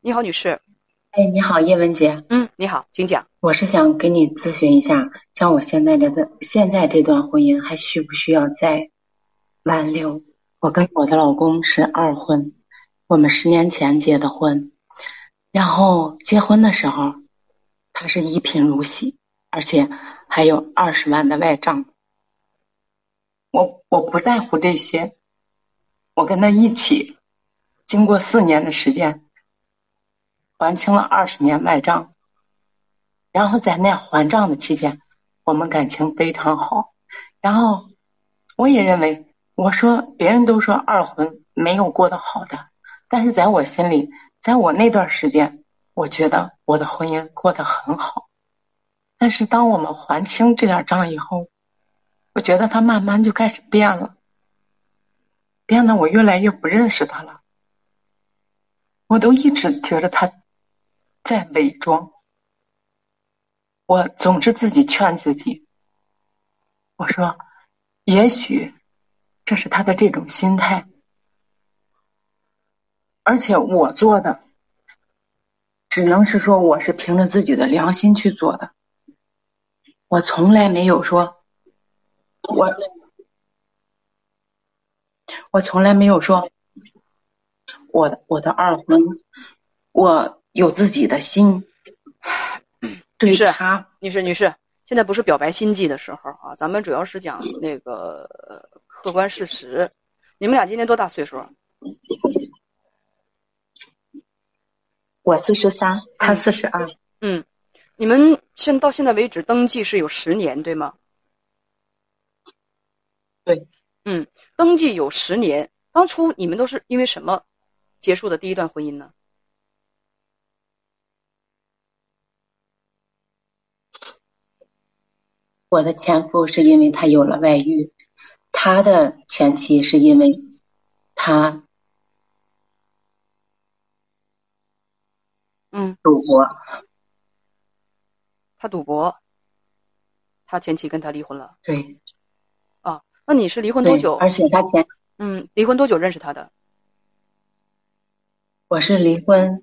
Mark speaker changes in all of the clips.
Speaker 1: 你好，女士。
Speaker 2: 哎，你好，叶文杰。
Speaker 1: 嗯，你好，请讲。
Speaker 2: 我是想跟你咨询一下，像我现在这个现在这段婚姻还需不需要再挽留？我跟我的老公是二婚，我们十年前结的婚，然后结婚的时候，他是一贫如洗，而且还有二十万的外账。我我不在乎这些，我跟他一起，经过四年的时间。还清了二十年外账，然后在那还账的期间，我们感情非常好。然后我也认为，我说别人都说二婚没有过得好的，但是在我心里，在我那段时间，我觉得我的婚姻过得很好。但是当我们还清这点账以后，我觉得他慢慢就开始变了，变得我越来越不认识他了。我都一直觉得他。在伪装，我总是自己劝自己。我说，也许这是他的这种心态，而且我做的只能是说我是凭着自己的良心去做的，我从来没有说，我我从来没有说，我的我的二婚，我。有自己的心，
Speaker 1: 女士，女士，女士，现在不是表白心迹的时候啊，咱们主要是讲那个客观事实。你们俩今年多大岁数？
Speaker 2: 我四十三，他四十二。
Speaker 1: 嗯，你们现到现在为止登记是有十年，对吗？
Speaker 2: 对。
Speaker 1: 嗯，登记有十年。当初你们都是因为什么结束的第一段婚姻呢？
Speaker 2: 我的前夫是因为他有了外遇，他的前妻是因为他
Speaker 1: 嗯
Speaker 2: 赌博，
Speaker 1: 他赌博，他前妻跟他离婚了。
Speaker 2: 对，
Speaker 1: 啊，那你是离婚多久？
Speaker 2: 而且他前
Speaker 1: 嗯，离婚多久认识他的？
Speaker 2: 我是离婚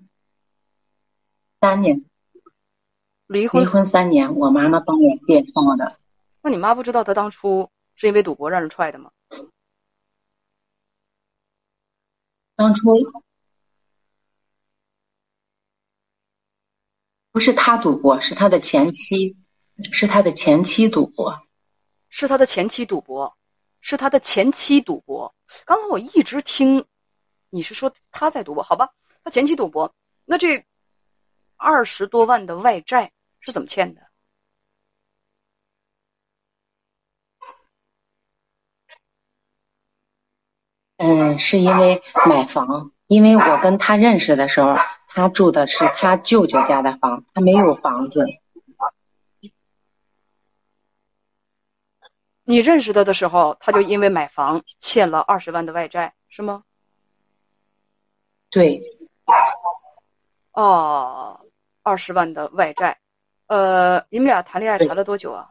Speaker 2: 三年，
Speaker 1: 离婚
Speaker 2: 离婚三年，我妈妈帮我介绍的。
Speaker 1: 那你妈不知道她当初是因为赌博让人踹的吗？
Speaker 2: 当初不是他赌博，是他的前妻，是他的前妻赌博，
Speaker 1: 是他的前妻赌博，是他的前妻赌博。刚才我一直听你是说他在赌博，好吧？他前妻赌博，那这二十多万的外债是怎么欠的？
Speaker 2: 嗯，是因为买房，因为我跟他认识的时候，他住的是他舅舅家的房，他没有房子。
Speaker 1: 你认识他的时候，他就因为买房欠了二十万的外债，是吗？
Speaker 2: 对。
Speaker 1: 哦，二十万的外债，呃，你们俩谈恋爱谈了多久啊？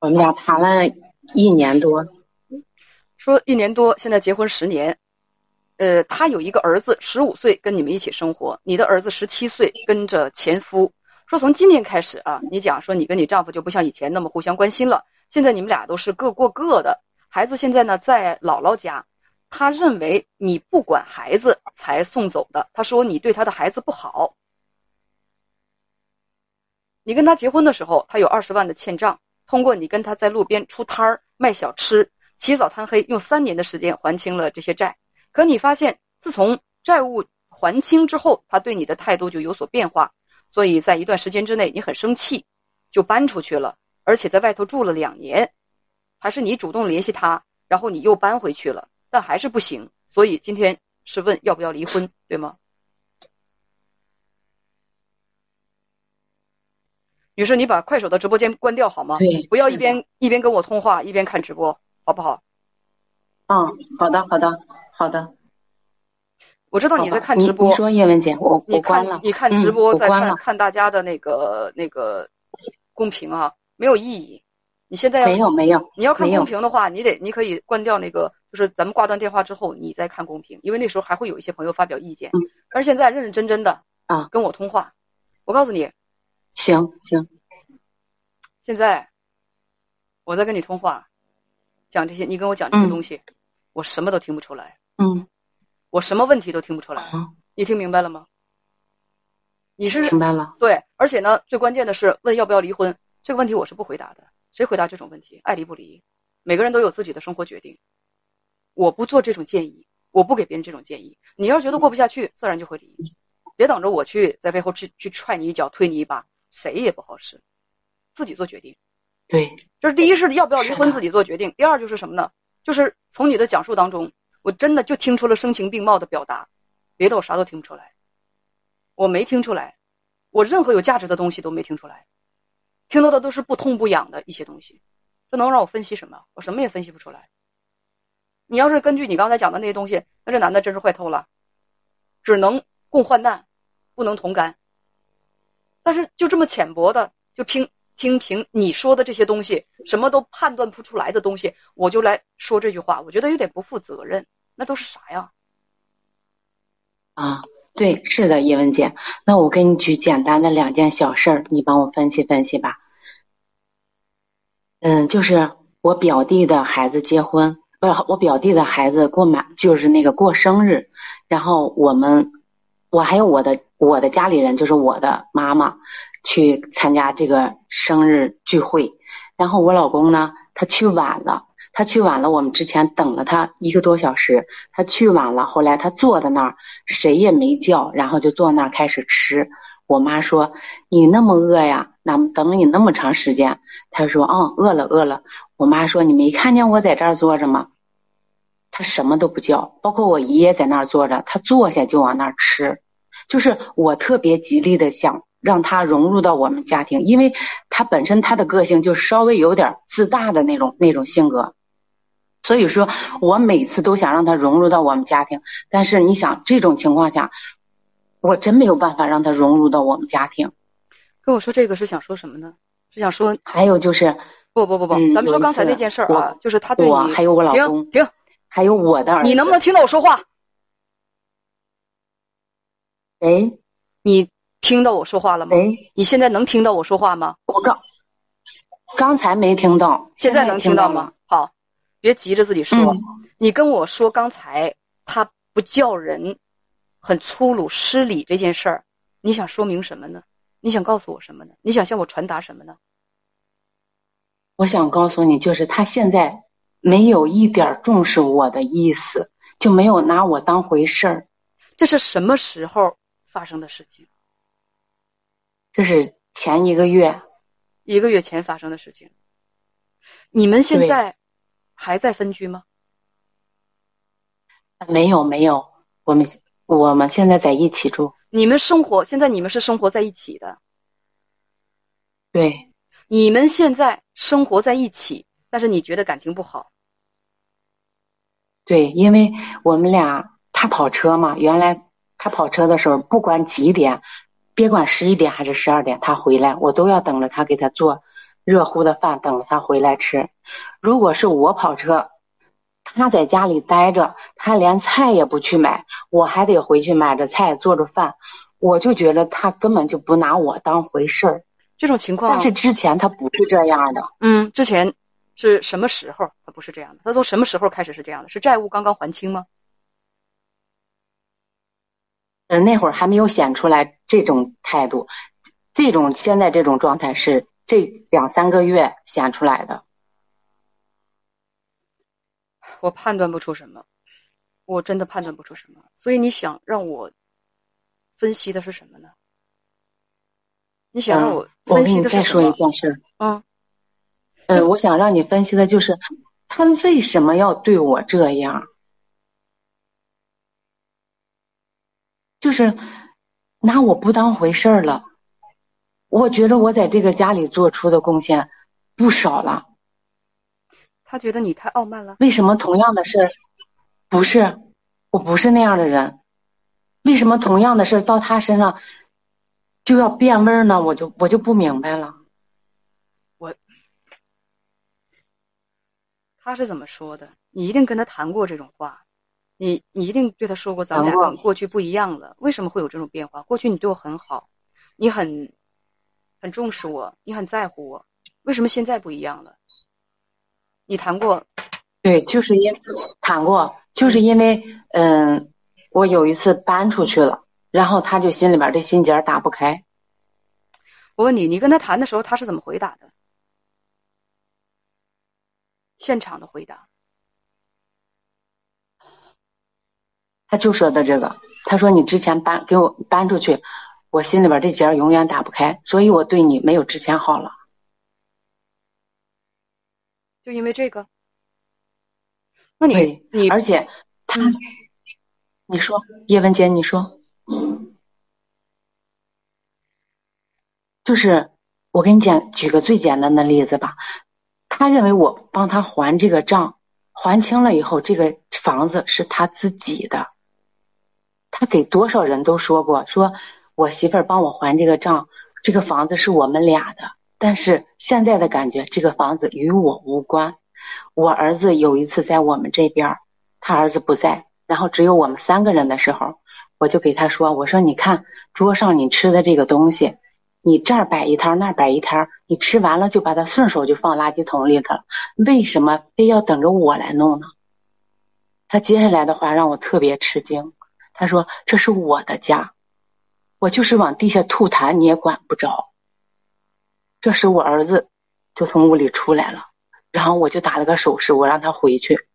Speaker 2: 我们俩谈了一年多。
Speaker 1: 说一年多，现在结婚十年，呃，他有一个儿子，十五岁跟你们一起生活。你的儿子十七岁跟着前夫。说从今年开始啊，你讲说你跟你丈夫就不像以前那么互相关心了。现在你们俩都是各过各的，孩子现在呢在姥姥家。他认为你不管孩子才送走的，他说你对他的孩子不好。你跟他结婚的时候，他有二十万的欠账，通过你跟他在路边出摊儿卖小吃。起早贪黑，用三年的时间还清了这些债。可你发现，自从债务还清之后，他对你的态度就有所变化。所以在一段时间之内，你很生气，就搬出去了，而且在外头住了两年。还是你主动联系他，然后你又搬回去了，但还是不行。所以今天是问要不要离婚，对吗？女士，你把快手的直播间关掉好吗？
Speaker 2: 对，
Speaker 1: 不要一边一边跟我通话，一边看直播。好不好？
Speaker 2: 嗯，好的，好的，好的。
Speaker 1: 我知道你在看直播。
Speaker 2: 你说叶文姐，我
Speaker 1: 我
Speaker 2: 关了。
Speaker 1: 你看直播，在看看大家的那个那个公屏啊，没有意义。你现在
Speaker 2: 没有没有，
Speaker 1: 你要看公屏的话，你得你可以关掉那个就是咱们挂断电话之后，你再看公屏，因为那时候还会有一些朋友发表意见。
Speaker 2: 嗯。
Speaker 1: 而现在认认真真的
Speaker 2: 啊
Speaker 1: 跟我通话，我告诉你，
Speaker 2: 行行，
Speaker 1: 现在我在跟你通话，讲这些，你跟我讲这些
Speaker 2: 嗯
Speaker 1: 东西，我什么都听不出来，
Speaker 2: 嗯，
Speaker 1: 我什么问题都听不出来，
Speaker 2: 好，
Speaker 1: 你听明白了吗？你是
Speaker 2: 明白了。
Speaker 1: 对，而且呢，最关键的是问要不要离婚这个问题，我是不回答的。谁回答这种问题？爱离不离，每个人都有自己的生活决定。我不做这种建议，我不给别人这种建议。你要是觉得过不下去，自然就会离。别等着我去在背后去去踹你一脚、推你一把，谁也不好使。自己做决定。
Speaker 2: 对，
Speaker 1: 就是第一是要不要离婚自己做决定，第二就是什么呢？就是从你的讲述当中，我真的就听出了声情并茂的表达，别的我啥都听不出来。我没听出来，我任何有价值的东西都没听出来，听到的都是不痛不痒的一些东西，这能让我分析什么？我什么也分析不出来。你要是根据你刚才讲的那些东西，那这男的真是坏透了，只能共患难，不能同甘。但是就这么浅薄的，就听听凭你说的这些东西，什么都判断不出来的东西，我就来说这句话，我觉得有点不负责任。那都是啥呀？
Speaker 2: 啊，对，是的，叶文姐。那我给你举简单的两件小事儿，你帮我分析分析吧。嗯，就是我表弟的孩子结婚，不是我表弟的孩子过满，就是那个过生日，然后我们，我还有我的我的家里人，就是我的妈妈，去参加这个生日聚会，然后我老公呢，他去晚了。他去晚了，我们之前等了他一个多小时。他去晚了，后来他坐在那儿，谁也没叫，然后就坐那儿开始吃。我妈说：“你那么饿呀？那等你那么长时间。”他说：“嗯，饿了，饿了。”我妈说：“你没看见我在这儿坐着吗？”他什么都不叫，包括我爷爷在那儿坐着，他坐下就往那儿吃。就是我特别极力的想让他融入到我们家庭，因为他本身他的个性就稍微有点自大的那种那种性格。所以说我每次都想让他融入到我们家庭，但是你想这种情况下，我真没有办法让他融入到我们家庭。
Speaker 1: 跟我说这个是想说什么呢？是想说
Speaker 2: 还有就是，
Speaker 1: 不不不不，
Speaker 2: 嗯
Speaker 1: 咱们说刚才那件事儿啊，就是他对你
Speaker 2: 我还有我老
Speaker 1: 停
Speaker 2: 公
Speaker 1: 停，
Speaker 2: 还有我的儿子，
Speaker 1: 你能不能听到我说话？
Speaker 2: 哎
Speaker 1: 你听到我说话了吗？
Speaker 2: 哎，
Speaker 1: 你现在能听到我说话吗？
Speaker 2: 我刚刚才没听到，在
Speaker 1: 现在能听到吗？？好，别急着自己说，
Speaker 2: 嗯
Speaker 1: 你跟我说刚才他不叫人，很粗鲁失礼这件事儿，你想说明什么呢？你想告诉我什么呢？你想向我传达什么呢？
Speaker 2: 我想告诉你，就是他现在没有一点重视我的意思，就没有拿我当回事儿。
Speaker 1: 这是什么时候发生的事情？
Speaker 2: 这是前一个月，
Speaker 1: 一个月前发生的事情。你们现在还在分居吗？
Speaker 2: 没有没有，我们我们现在在一起住。
Speaker 1: 你们生活现在你们是生活在一起的，
Speaker 2: 对
Speaker 1: 你们现在生活在一起，但是你觉得感情不好，
Speaker 2: 对，因为我们俩他跑车嘛，原来他跑车的时候，不管几点，别管十一点还是十二点，他回来，我都要等着他给他做热乎的饭，等着他回来吃。如果是我跑车，他在家里待着，他连菜也不去买，我还得回去买着菜做着饭，我就觉得他根本就不拿我当回事儿。
Speaker 1: 这种情况
Speaker 2: 但是之前他不是这样的，
Speaker 1: 嗯，之前是什么时候？他不是这样的，他从什么时候开始是这样的？是债务刚刚还清吗？
Speaker 2: 嗯，那会儿还没有显出来这种态度，这种现在这种状态是这两三个月显出来的。
Speaker 1: 我判断不出什么，我真的判断不出什么。所以你想让我分析的是什么呢？你想让
Speaker 2: 嗯，
Speaker 1: 我
Speaker 2: 我
Speaker 1: 分析
Speaker 2: 给你再说一
Speaker 1: 的是什么？
Speaker 2: 件事儿，
Speaker 1: 嗯，
Speaker 2: 呃，我想让你分析的就是他为什么要对我这样，就是拿我不当回事儿了。我觉得我在这个家里做出的贡献不少了。
Speaker 1: 他觉得你太傲慢了。
Speaker 2: 为什么同样的事儿，不是，我不是那样的人，为什么同样的事儿到他身上就要变味儿呢？我就我就不明白了。
Speaker 1: 我他是怎么说的？你一定跟他谈过这种话，你你一定对他说过，咱们俩
Speaker 2: 过
Speaker 1: 去不一样了。为什么会有这种变化？过去你对我很好，你很很重视我，你很在乎我，为什么现在不一样了？你谈过，
Speaker 2: 对，就是因谈过，就是因为嗯，我有一次搬出去了，然后他就心里边这心结儿打不开。
Speaker 1: 我问你，你跟他谈的时候，他是怎么回答的？现场的回答。
Speaker 2: 他就说的这个，他说你之前搬给我搬出去，我心里边这结儿永远打不开，所以我对你没有之前好了。
Speaker 1: 就因为这个？那你，你
Speaker 2: 而且他，
Speaker 1: 嗯
Speaker 2: 你说叶文洁，你说，就是我给你讲举个最简单的例子吧，他认为我帮他还这个账，还清了以后，这个房子是他自己的。他给多少人都说过，说我媳妇儿帮我还这个账，这个房子是我们俩的。但是现在的感觉，这个房子与我无关。我儿子有一次在我们这边，他儿子不在，然后只有我们三个人的时候，我就给他说：“我说你看桌上你吃的这个东西，你这儿摆一摊儿，那儿摆一摊儿，你吃完了就把它顺手就放垃圾桶里头，为什么非要等着我来弄呢？”他接下来的话让我特别吃惊，他说：“这是我的家，我就是往地下吐痰你也管不着。”这时我儿子就从屋里出来了。然后我就打了个手势，我让他回去。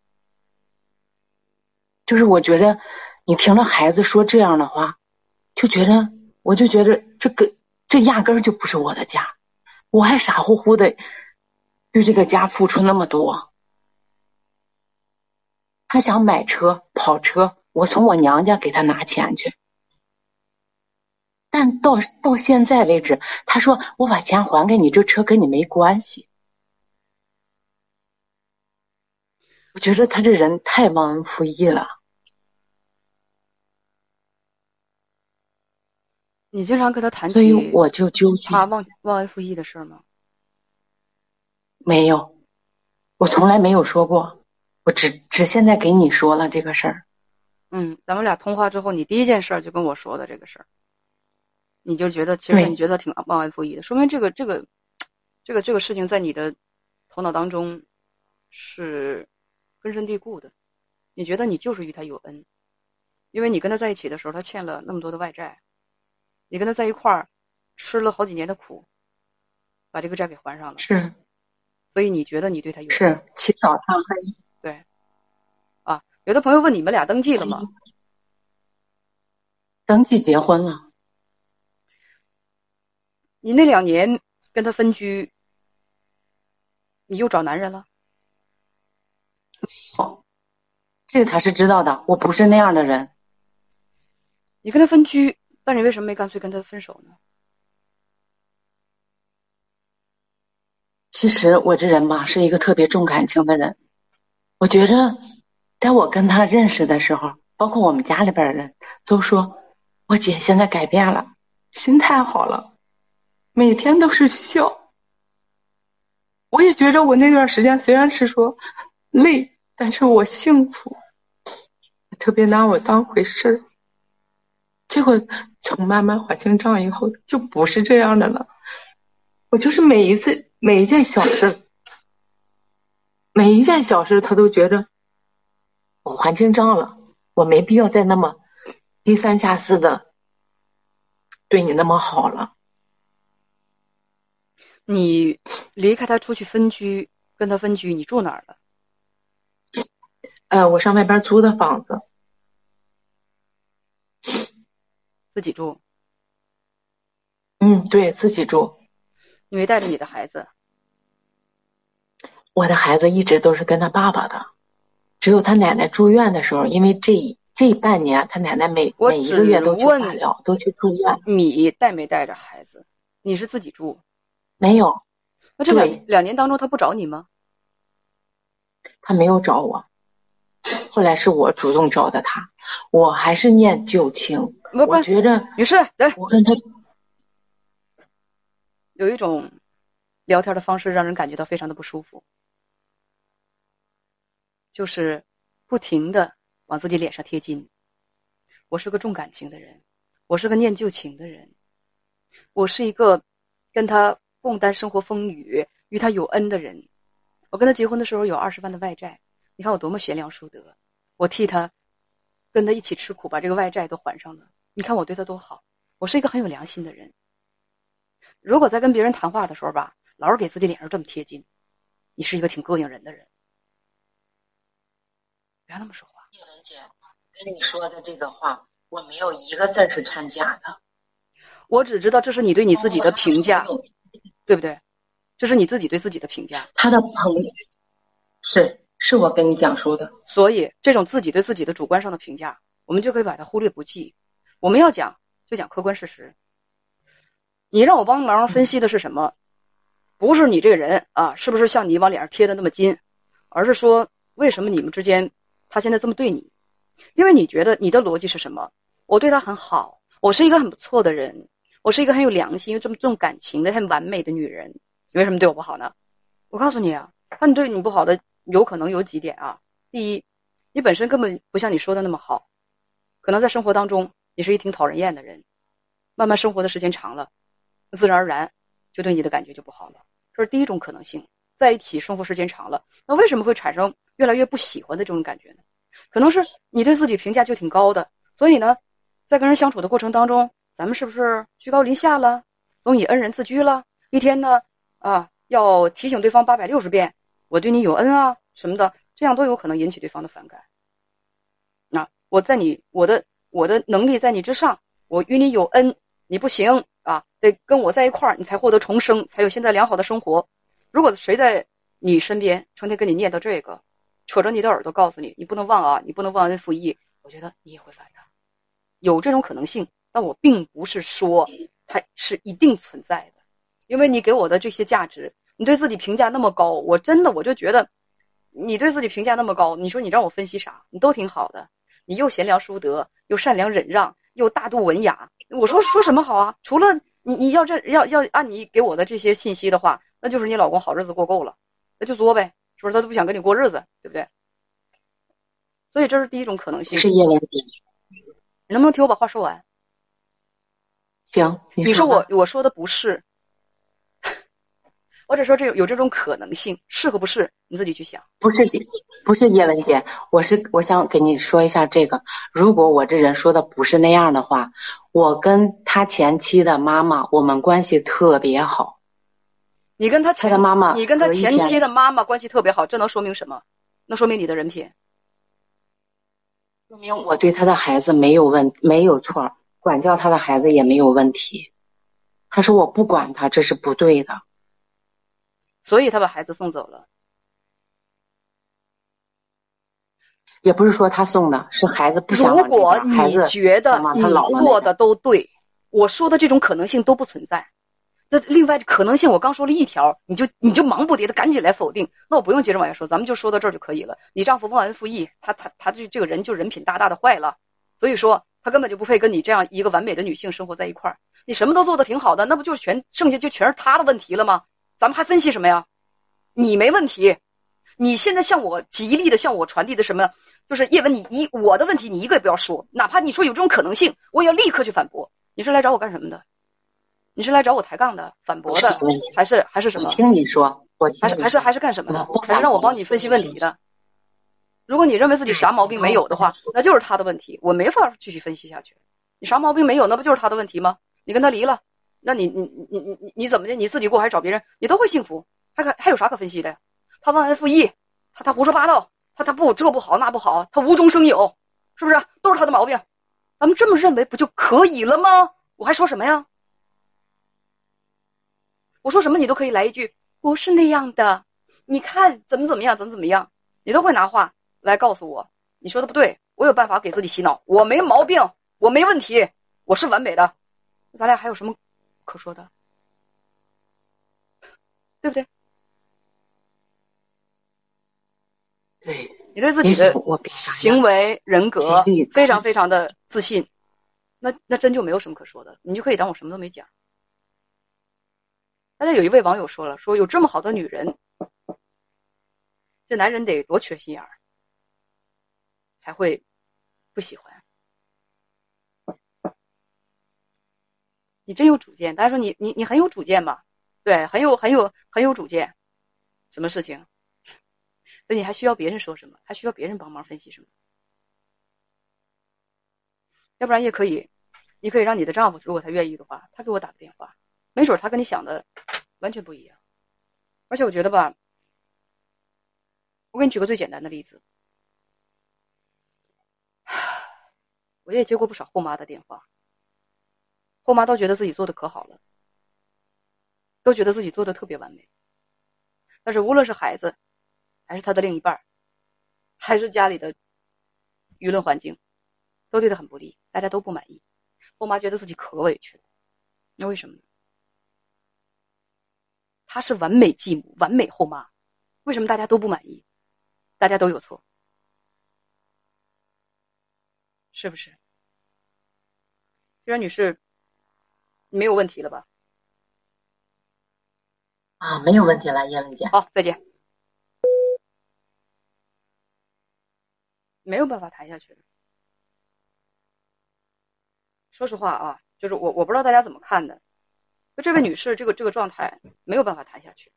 Speaker 2: 就是我觉着，你听着孩子说这样的话，就觉着，我就觉着这个这压根儿就不是我的家，我还傻乎乎的对这个家付出那么多。他想买车跑车，我从我娘家给他拿钱去，但到到现在为止，他说我把钱还给你，这车跟你没关系。我觉得他这人太忘恩负义了。
Speaker 1: 你经常跟他谈
Speaker 2: 所以我就纠结。
Speaker 1: 他忘忘恩负义的事儿吗？
Speaker 2: 没有，我从来没有说过，我只只现在给你说了这个事儿。
Speaker 1: 嗯，咱们俩通话之后，你第一件事儿就跟我说的这个事儿，你就觉得其实你觉得挺忘恩负义的，说明这个这个这个这个事情在你的头脑当中是根深蒂固的，你觉得你就是与他有恩，因为你跟他在一起的时候，他欠了那么多的外债，你跟他在一块儿吃了好几年的苦，把这个债给还上了，
Speaker 2: 是
Speaker 1: 所以你觉得你对他有恩。
Speaker 2: 是，起早贪黑。
Speaker 1: 对，啊，有的朋友问你们俩登记了吗？
Speaker 2: 登记结婚了，
Speaker 1: 你那两年跟他分居，你又找男人了？
Speaker 2: 哦，这个他是知道的，我不是那样的人。
Speaker 1: 你跟他分居，那你为什么没干脆跟他分手呢？
Speaker 2: 其实我这人吧，是一个特别重感情的人。我觉着，在我跟他认识的时候，包括我们家里边的人都说，我姐现在改变了，心态好了，每天都是笑。我也觉着我那段时间虽然是说 累，但是我幸福，特别拿我当回事儿。结果从慢慢还清账以后，就不是这样的了。我就是每一次每一件小事，每一件小事，他都觉着我还清账了，我没必要再那么低三下四的对你那么好了。
Speaker 1: 你离开他出去分居，跟他分居，你住哪儿了？
Speaker 2: 呃，我上外边租的房子，
Speaker 1: 自己住，
Speaker 2: 嗯，对自己住。
Speaker 1: 你没带着你的孩子。
Speaker 2: 我的孩子一直都是跟他爸爸的，只有他奶奶住院的时候，因为这这半年他奶奶每
Speaker 1: 我
Speaker 2: 每一个月都去化疗，都去住院，
Speaker 1: 你带没带着孩子？你是自己住？
Speaker 2: 没有，
Speaker 1: 那这两两年当中，他不找你吗？
Speaker 2: 他没有找我。后来是我主动找的他，我还是念旧情。我，觉着
Speaker 1: 女士，来，
Speaker 2: 我跟他
Speaker 1: 有一种聊天的方式让人感觉到非常的不舒服。就是不停的往自己脸上贴金。我是个重感情的人，我是个念旧情的人，我是一个跟他共担生活风雨、与他有恩的人。我跟他结婚的时候有二十万的外债，你看我多么贤良淑德，我替他跟他一起吃苦，把这个外债都还上了。你看我对他多好，我是一个很有良心的人。如果在跟别人谈话的时候吧，老是给自己脸上这么贴金，你是一个挺膈应人的人。不要那么说话，
Speaker 2: 叶文姐。跟你说的这个话，我没有一个字是掺假的。
Speaker 1: 我只知道这是你对你自己的评价，对不对？这是你自己对自己的评价。
Speaker 2: 他的朋友是是我跟你讲述的，
Speaker 1: 所以这种自己对自己的主观上的评价，我们就可以把它忽略不计。我们要讲就讲客观事实。你让我帮忙分析的是什么？不是你这个人啊，是不是像你往脸上贴的那么金？而是说为什么你们之间他现在这么对你？因为你觉得你的逻辑是什么？我对他很好，我是一个很不错的人，我是一个很有良心又这么重感情的很完美的女人，你为什么对我不好呢？我告诉你啊，他对你不好的有可能有几点啊。第一，你本身根本不像你说的那么好，可能在生活当中你是一挺讨人厌的人，慢慢生活的时间长了，自然而然就对你的感觉就不好了。这是第一种可能性，在一起生活时间长了，那为什么会产生越来越不喜欢的这种感觉呢？可能是你对自己评价就挺高的，所以呢，在跟人相处的过程当中，咱们是不是居高临下了，总以恩人自居了？一天呢，啊，要提醒对方八百六十遍，我对你有恩啊什么的，这样都有可能引起对方的反感。那我在你我的我的能力在你之上，我与你有恩，你不行啊，得跟我在一块儿，你才获得重生，才有现在良好的生活。如果谁在你身边成天跟你念叨这个，扯着你的耳朵告诉你，你不能忘啊，你不能忘恩负义。我觉得你也会反感，有这种可能性，但我并不是说它是一定存在的，因为你给我的这些价值，你对自己评价那么高，我真的我就觉得，你对自己评价那么高，你说你让我分析啥？你都挺好的，你又贤良淑德，又善良忍让，又大度文雅。我说说什么好啊？除了你你要这要要按你给我的这些信息的话，那就是你老公好日子过够了，那就作呗。是不是他都不想跟你过日子，对不对？所以这是第一种可能性。
Speaker 2: 是叶文
Speaker 1: 能不能听我把话说完？
Speaker 2: 行，
Speaker 1: 你说我我说的不是，我只说这有这种可能性，是和不是你自己去想。
Speaker 2: 不是姐，不是叶文姐，我是我想给你说一下这个。如果我这人说的不是那样的话，我跟他前妻的妈妈，我们关系特别好。
Speaker 1: 你跟他前
Speaker 2: 的妈妈，
Speaker 1: 你跟他前妻的妈妈关系特别好，这能说明什么？那说明你的人品，
Speaker 2: 说明我对他的孩子没有问没有错，管教他的孩子也没有问题。他说我不管他，这是不对的，
Speaker 1: 所以他把孩子送走了。
Speaker 2: 也不是说他送的，是孩子不想
Speaker 1: 如果你觉得
Speaker 2: 你
Speaker 1: 做的都对，我说的这种可能性都不存在。那另外可能性，我刚说了一条，你就你就忙不迭的赶紧来否定，那我不用接着往下说，咱们就说到这儿就可以了。你丈夫忘恩负义，他他他这这个人就人品大大的坏了，所以说他根本就不配跟你这样一个完美的女性生活在一块儿。你什么都做的挺好的，那不就是全剩下就全是他的问题了吗？咱们还分析什么呀？你没问题，你现在向我极力的向我传递的什么？就是叶文，你一我的问题你一个也不要说，哪怕你说有这种可能性，我也要立刻去反驳。你是来找我干什么的？你是来找我抬杠的、反驳的，还是还是什么？
Speaker 2: 我听你说，我
Speaker 1: 还是还是还是干什么的？还是让我帮你分析问题的？如果你认为自己啥毛病没有的话，那就是他的问题，我没法继续分析下去。你啥毛病没有，那不就是他的问题吗？你跟他离了，那你你你你你你怎么的？你自己过还是找别人？你都会幸福，还可还有啥可分析的呀？他忘恩负义，他他胡说八道，他他不这不好那不好，他无中生有，是不是？都是他的毛病，咱们这么认为不就可以了吗？我还说什么呀？我说什么你都可以来一句，不是那样的。你看怎么怎么样，怎么怎么样，你都会拿话来告诉我，你说的不对，我有办法给自己洗脑，我没毛病，我没问题，我是完美的。咱俩还有什么可说的？对不对？
Speaker 2: 对，
Speaker 1: 你对自己的行为人格非常非常的自信，那那真就没有什么可说的，你就可以当我什么都没讲。大家有一位网友说了，说有这么好的女人，这男人得多缺心眼儿。才会不喜欢。你真有主见，大家说你你你很有主见吧？对，很有很有很有主见。什么事情？那你还需要别人说什么？还需要别人帮忙分析什么？要不然也可以，你可以让你的丈夫，如果他愿意的话，他给我打个电话，没准他跟你想的完全不一样。而且我觉得吧，我给你举个最简单的例子，我也接过不少后妈的电话，后妈都觉得自己做的可好了，都觉得自己做的特别完美，但是无论是孩子，还是他的另一半，还是家里的舆论环境，都对他很不利，大家都不满意，后妈觉得自己可委屈了，那为什么呢？她是完美继母、完美后妈，为什么大家都不满意？大家都有错，是不是？虽然女士，没有问题了吧？
Speaker 2: 啊，没有问题了，叶文姐。
Speaker 1: 好，再见。没有办法谈下去了。说实话啊，就是我我不知道大家怎么看的。就这位女士，这个这个状态没有办法谈下去，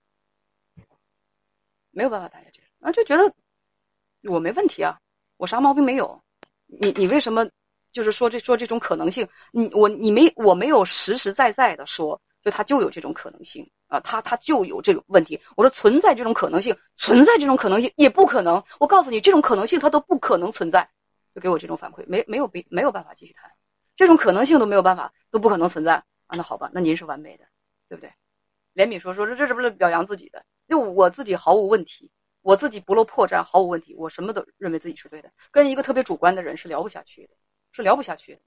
Speaker 1: 没有办法谈下去啊，就觉得我没问题啊，我啥毛病没有，你你为什么就是说这说这种可能性？你我你没我没有实实在在的说，就他就有这种可能性啊，他他就有这个问题。我说存在这种可能性，存在这种可能性也不可能。我告诉你，这种可能性它都不可能存在，就给我这种反馈，没没有必没有办法继续谈，这种可能性都没有办法，都不可能存在。啊，那好吧，那您是完美的，对不对？怜悯说说这这是不是表扬自己的？就我自己毫无问题，我自己不露破绽，毫无问题，我什么都认为自己是对的。跟一个特别主观的人是聊不下去的，是聊不下去的。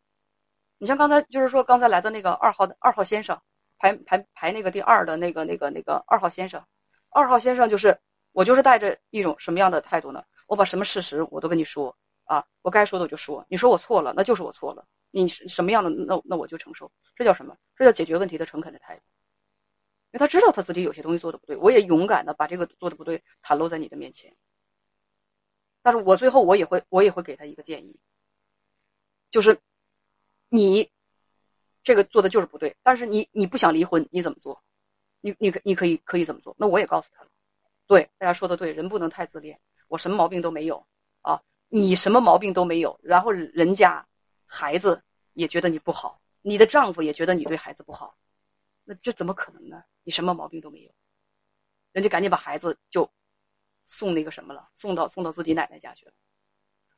Speaker 1: 你像刚才就是说刚才来的那个二号的二号先生，排排排那个第二的那个那个那个二号先生，二号先生就是我就是带着一种什么样的态度呢？我把什么事实我都跟你说啊，我该说的我就说，你说我错了，那就是我错了。你什么样的，那那我就承受，这叫什么？这叫解决问题的诚恳的态度。因为他知道他自己有些东西做的不对，我也勇敢的把这个做的不对袒露在你的面前。但是我最后我也会我也会给他一个建议，就是你这个做的就是不对，但是你你不想离婚，你怎么做？你你可你可以可以怎么做？那我也告诉他了，对大家说的对，人不能太自恋。我什么毛病都没有啊，你什么毛病都没有，然后人家。孩子也觉得你不好，你的丈夫也觉得你对孩子不好，那这怎么可能呢？你什么毛病都没有，人家赶紧把孩子就送那个什么了，送到送到自己奶奶家去了。